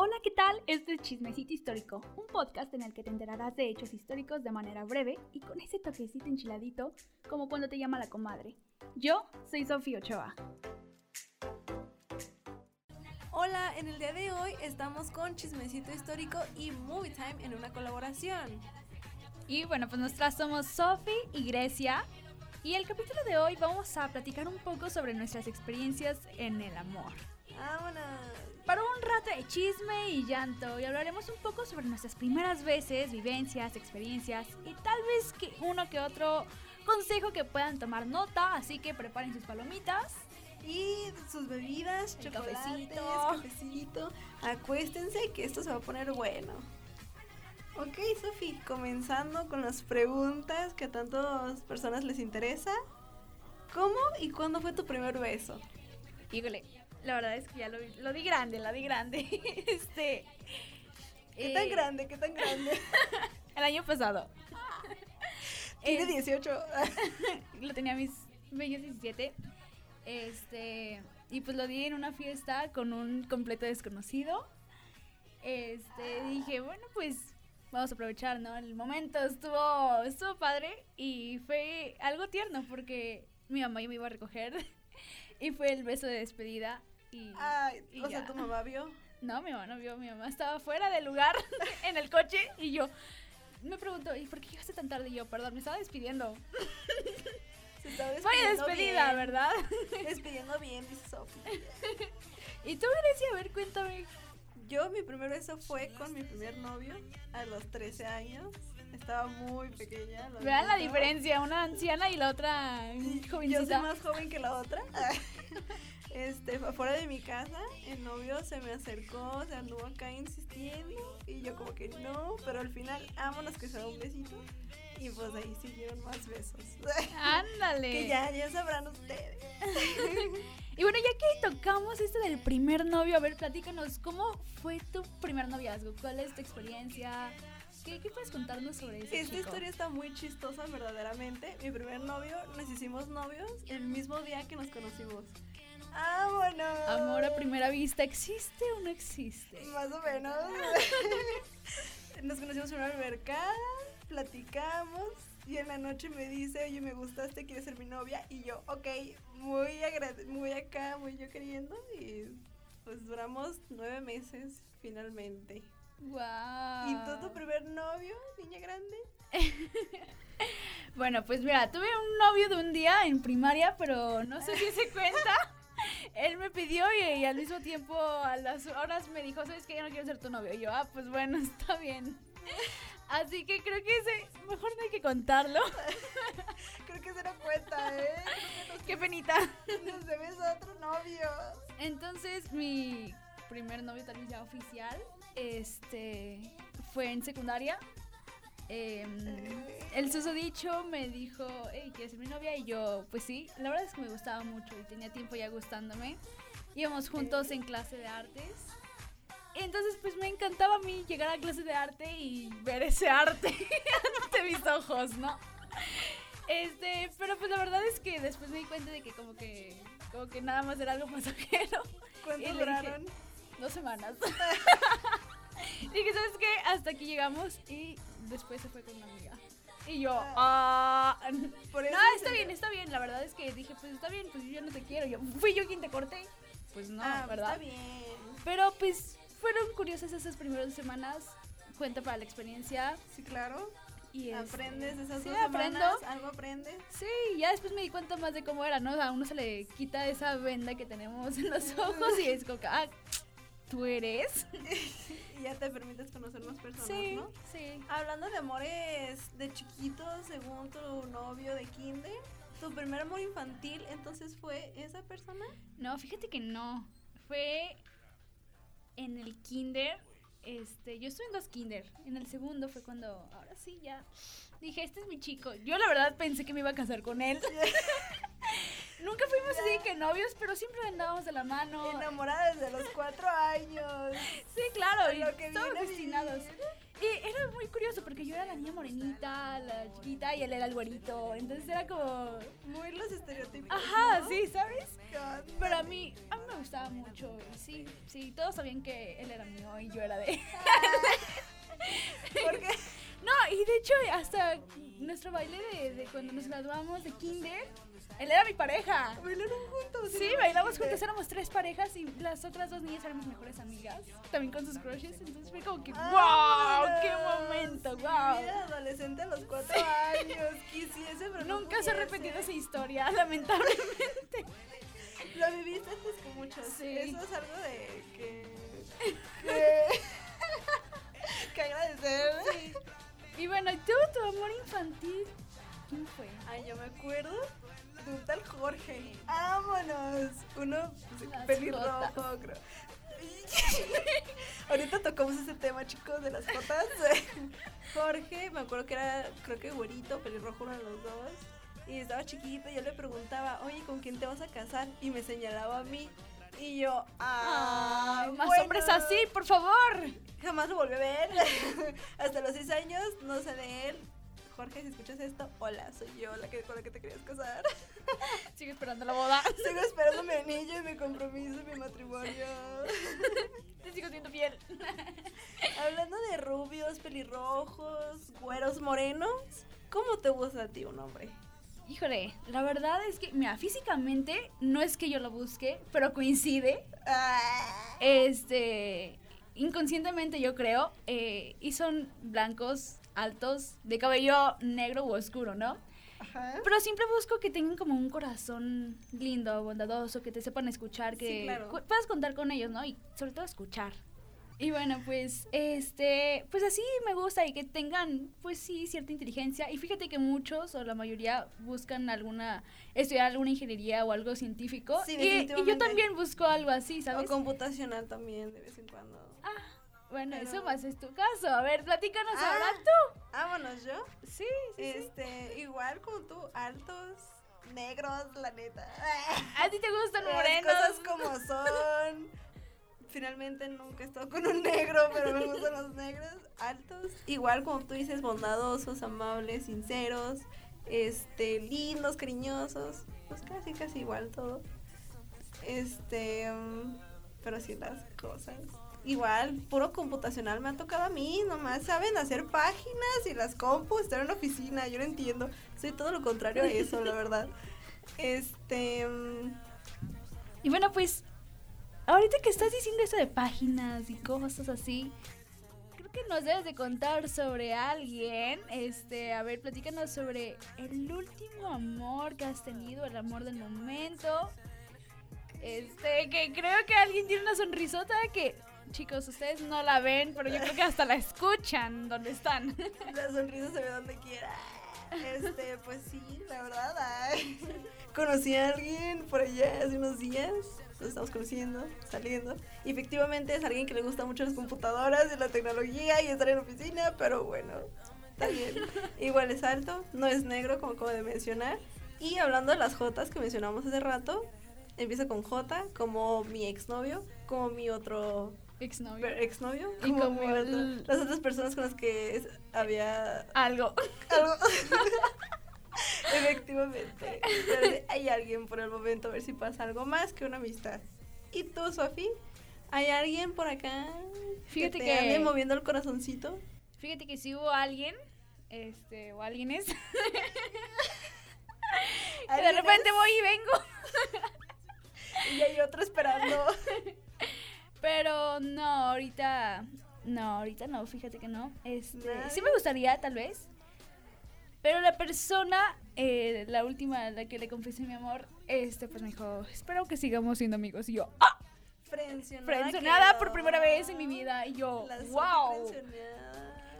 Hola, ¿qué tal? Este es Chismecito Histórico, un podcast en el que te enterarás de hechos históricos de manera breve y con ese toquecito enchiladito, como cuando te llama la comadre. Yo soy Sofía Ochoa. Hola, en el día de hoy estamos con Chismecito Histórico y Movie Time en una colaboración. Y bueno, pues nosotras somos Sofi y Grecia. Y el capítulo de hoy vamos a platicar un poco sobre nuestras experiencias en el amor. ¡Vámonos! Para un rato de chisme y llanto y hablaremos un poco sobre nuestras primeras veces, vivencias, experiencias y tal vez que uno que otro consejo que puedan tomar nota, así que preparen sus palomitas Y sus bebidas, chocolates, cafecito. cafecito. Acuéstense que esto se va a poner bueno. Ok, Sofi, comenzando con las preguntas que a tantas personas les interesa. ¿Cómo y cuándo fue tu primer beso? Híjole, la verdad es que ya lo, vi- lo di grande, la di grande. este. ¿Qué eh, tan grande? ¿Qué tan grande? El año pasado. Tiene Eh, 18. lo tenía a mis bellos 17. Este. Y pues lo di en una fiesta con un completo desconocido. Este, dije, bueno, pues vamos a aprovechar, ¿no? El momento estuvo, estuvo padre y fue algo tierno porque mi mamá ya me iba a recoger y fue el beso de despedida y Ay, y o sea, ya. tu mamá vio. no, mi mamá no vio, mi mamá estaba fuera del lugar en el coche y yo me preguntó, ¿y por qué llegaste tan tarde? Y yo, perdón, me estaba despidiendo. Se estaba Fue despidiendo despedida, bien. ¿verdad? Despidiendo bien, dice Sofi. Y tú, Grecia, a ver, cuéntame. Yo, mi primer beso fue con mi primer novio a los 13 años. Estaba muy pequeña. Vean la diferencia, una anciana y la otra Yo soy jovencita. más joven que la otra. Este, afuera de mi casa, el novio se me acercó, se anduvo acá insistiendo y yo como que no, pero al final, vámonos que se da un besito y pues ahí siguieron más besos. Ándale. que ya, ya sabrán ustedes. Y bueno, ya que tocamos esto del primer novio, a ver, platícanos, ¿cómo fue tu primer noviazgo? ¿Cuál es tu experiencia? ¿Qué, qué puedes contarnos sobre eso? Esta historia está muy chistosa verdaderamente. Mi primer novio, nos hicimos novios el mismo día que nos conocimos. ¡Vámonos! Amor a primera vista, ¿existe o no existe? Más o menos. Nos conocimos en una albercada, platicamos y en la noche me dice, oye, me gustaste, ¿quieres ser mi novia? Y yo, ok, muy, muy acá, muy yo queriendo y pues duramos nueve meses finalmente. Wow. ¿Y tú tu primer novio, niña grande? Bueno, pues mira, tuve un novio de un día en primaria, pero no sé si se cuenta. Él me pidió y, y al mismo tiempo a las horas me dijo, ¿sabes qué? Ya no quiero ser tu novio. Y yo, ah, pues bueno, está bien. Así que creo que ese, mejor no hay que contarlo. Creo que se da cuenta, ¿eh? Qué penita. Nos debes a otro novio. Entonces, mi primer novio, tal vez ya oficial, este, fue en secundaria. Em, el susodicho me dijo, hey, ¿quieres ser mi novia? Y yo, pues sí, la verdad es que me gustaba mucho y tenía tiempo ya gustándome. Íbamos juntos en clase de artes. Entonces, pues me encantaba a mí llegar a clase de arte y ver ese arte ante mis ojos, ¿no? Este, pero pues la verdad es que después me di cuenta de que como que, como que nada más era algo pasajero. ¿Cuánto dije, duraron? Dos semanas. Dije, ¿sabes qué? Hasta aquí llegamos y después se fue con una amiga. Y yo, ah. Por No, eso está se- bien, está bien. La verdad es que dije, pues está bien, pues yo ya no te quiero. Yo, ¿Fui yo quien te corté? Pues no, Ah, ¿verdad? Está bien. Pero pues fueron curiosas esas primeras semanas. Cuenta para la experiencia. Sí, claro. Y este, Aprendes de esas sí, dos aprendo. semanas, algo aprendes. Sí, ya después me di cuenta más de cómo era, ¿no? A uno se le quita esa venda que tenemos en los ojos y es como que, ah, tú eres. Y ya te permites conocer más personas, Sí, ¿no? sí. Hablando de amores de chiquitos, según tu novio de kinder, tu primer amor infantil, entonces fue esa persona. No, fíjate que no. Fue en el kinder. Este, yo estuve en dos kinder. En el segundo fue cuando, ahora sí, ya. Dije, este es mi chico. Yo la verdad pensé que me iba a casar con él. Nunca fuimos así que novios, pero siempre andábamos de la mano. Enamorada desde los cuatro años. Sí, claro, y Lo que todos destinados. Y era muy curioso porque yo era la niña morenita, la chiquita y él era el güerito. Entonces era como. Muy los estereotipos. Ajá, ¿no? sí, ¿sabes? Pero a mí, a mí me gustaba mucho. Y sí, sí, todos sabían que él era mío y yo era de. ¿Por qué? No, y de hecho, hasta nuestro baile de, de cuando nos graduamos de Kinder, él era mi pareja. ¿Bailaron juntos? Sí, bailamos juntos, éramos tres parejas y las otras dos niñas eran mis mejores amigas, también con sus crushes, entonces fue como que ¡wow! ¡Vámonos! ¡Qué momento! ¡Wow! Era adolescente a los cuatro años. Quisiese, pero no Nunca se ha repetido esa historia, lamentablemente. Lo viviste antes que muchos. Sí. Eso es algo de amor infantil? ¿Quién fue? Ay, yo me acuerdo de un tal Jorge. ¡Vámonos! Uno pelirrojo, creo. Ahorita tocamos ese tema, chicos, de las jotas. Jorge, me acuerdo que era, creo que güerito, pelirrojo, uno de los dos. Y estaba chiquito y yo le preguntaba, oye, ¿con quién te vas a casar? Y me señalaba a mí. Y yo, ah, Ay, más bueno". hombres así, por favor. Jamás lo volví a ver. Hasta los seis años, no sé de él. Jorge, si escuchas esto, hola, soy yo la que con la que te querías casar. Sigue esperando la boda. Sigo esperando mi anillo y mi compromiso y mi matrimonio. Te sigo siendo fiel. Hablando de rubios, pelirrojos, güeros, morenos, ¿cómo te gusta a ti un hombre? Híjole, la verdad es que, mira, físicamente no es que yo lo busque, pero coincide. Ah, Este, inconscientemente yo creo, eh, y son blancos, altos, de cabello negro u oscuro, ¿no? Ajá. Pero siempre busco que tengan como un corazón lindo, bondadoso, que te sepan escuchar, que Sí, claro. cu- puedas contar con ellos, ¿no? Y sobre todo escuchar. Y bueno, pues, este, pues así me gusta y que tengan, pues sí, cierta inteligencia. Y fíjate que muchos o la mayoría buscan alguna, estudiar alguna ingeniería o algo científico. Sí, y, y yo también busco algo así, O ¿sabes? computacional también, de vez en cuando. Bueno, pero- eso más es tu caso. A ver, platícanos Ah. ahora tú. Vámonos, yo. Sí, sí, sí. Este, igual como tú, altos, negros, la neta. ¿A ti te gustan Las morenos? cosas como son. Finalmente nunca he estado con un negro, pero me gustan los negros altos. Igual como tú dices, bondadosos, amables, sinceros, este, lindos, cariñosos. Pues casi, casi igual todo. Este, mm, pero sí las cosas. Igual, puro computacional me ha tocado a mí, nomás saben hacer páginas y las compus, estar en la oficina, yo no entiendo. Soy todo lo contrario a eso, la verdad. Este, mm, Y bueno, pues, ahorita que estás diciendo eso de páginas y cosas así, creo que nos debes de contar sobre alguien. Este, a ver, platícanos sobre el último amor que has tenido, el amor del momento. Este, que creo que alguien tiene una sonrisota que, chicos, ustedes no la ven, pero yo creo que hasta la escuchan donde están. La sonrisa se ve donde quiera. Este, pues sí, la verdad. ay. Conocí a alguien por allá hace unos días. Nos estamos conociendo, saliendo. Y efectivamente es alguien que le gusta mucho las computadoras y la tecnología y estar en oficina, pero bueno, está bien. Igual es alto, no es negro, como acabo de mencionar. Y hablando de las Jotas que mencionamos hace rato, empieza con J, como mi exnovio, como mi otro Exnovio. Y como, el- las otras personas con las que es- había Algo. algo. Efectivamente. Hay alguien por el momento, a ver si pasa algo más que una amistad. ¿Y tú, Sofi? ¿Hay alguien por acá Fíjate que te que- ande moviendo el corazoncito? Fíjate que si hubo alguien, este, o alguienes, que de ¿Alguien repente voy y vengo. Y hay otro esperando. Pero no, ahorita, no, ahorita no, fíjate que no. Este, ¿Nadie? sí me gustaría, tal vez. Pero la persona, eh, la última a la que le confesé mi amor, este, pues me dijo, espero que sigamos siendo amigos. Y yo, ¡ah! Frencionada. Frencionada por primera vez en mi vida. Y yo, La wow.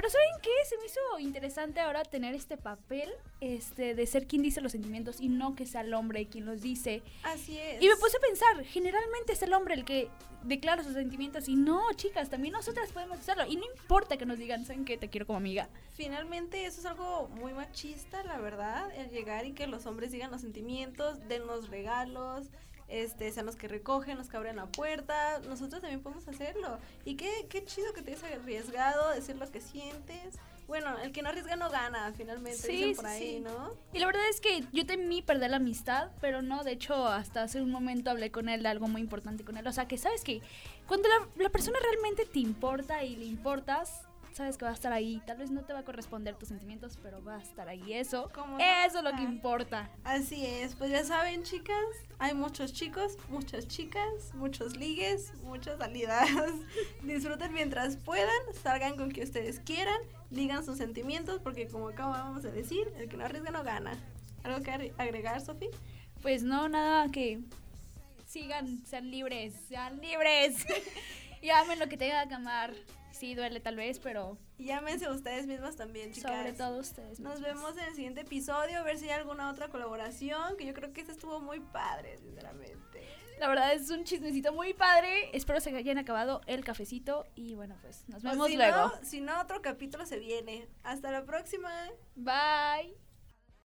Pero ¿saben qué? Se me hizo interesante ahora tener este papel este, de ser quien dice los sentimientos y no que sea el hombre quien los dice. Así es. Y me puse a pensar, generalmente es el hombre el que declara sus sentimientos y no, chicas, también nosotras podemos hacerlo. Y no importa que nos digan, ¿saben qué? Te quiero como amiga. Finalmente eso es algo muy machista, la verdad, el llegar y que los hombres digan los sentimientos, den los regalos, este, sean los que recogen, los que abren la puerta, nosotros también podemos hacerlo. Y qué, qué chido que te hayas arriesgado, decir lo que sientes. Bueno, el que no arriesga no gana, finalmente, Sí, dicen sí, por ahí, sí. ¿no? Y la verdad es que yo temí perder la amistad, pero no, de hecho, hasta hace un momento hablé con él de algo muy importante con él. O sea, que sabes que cuando la, la persona realmente te importa y le importas, sabes que va a estar ahí. Tal vez no te va a corresponder tus sentimientos, pero va a estar ahí. Eso, eso es lo que Ah. importa. Así es, pues ya saben, chicas, hay muchos chicos, muchas chicas, muchos ligues, muchas salidas. Disfruten mientras puedan, salgan con que ustedes quieran, digan sus sentimientos, porque como acabamos de decir, el que no arriesga no gana. ¿Algo que agre- agregar, Sofi? Pues no, nada que sigan, sean libres, sean libres. y amen lo que tengan que amar. Sí, duele tal vez, pero Y ustedes mismas también, chicas. sobre todo ustedes. Nos mismas. vemos en el siguiente episodio, a ver si hay alguna otra colaboración, que yo creo que este estuvo muy padre, sinceramente. La verdad es un chismecito muy padre. Espero se hayan acabado el cafecito y bueno, pues nos vemos si luego. No, si no, otro capítulo se viene. Hasta la próxima. Bye.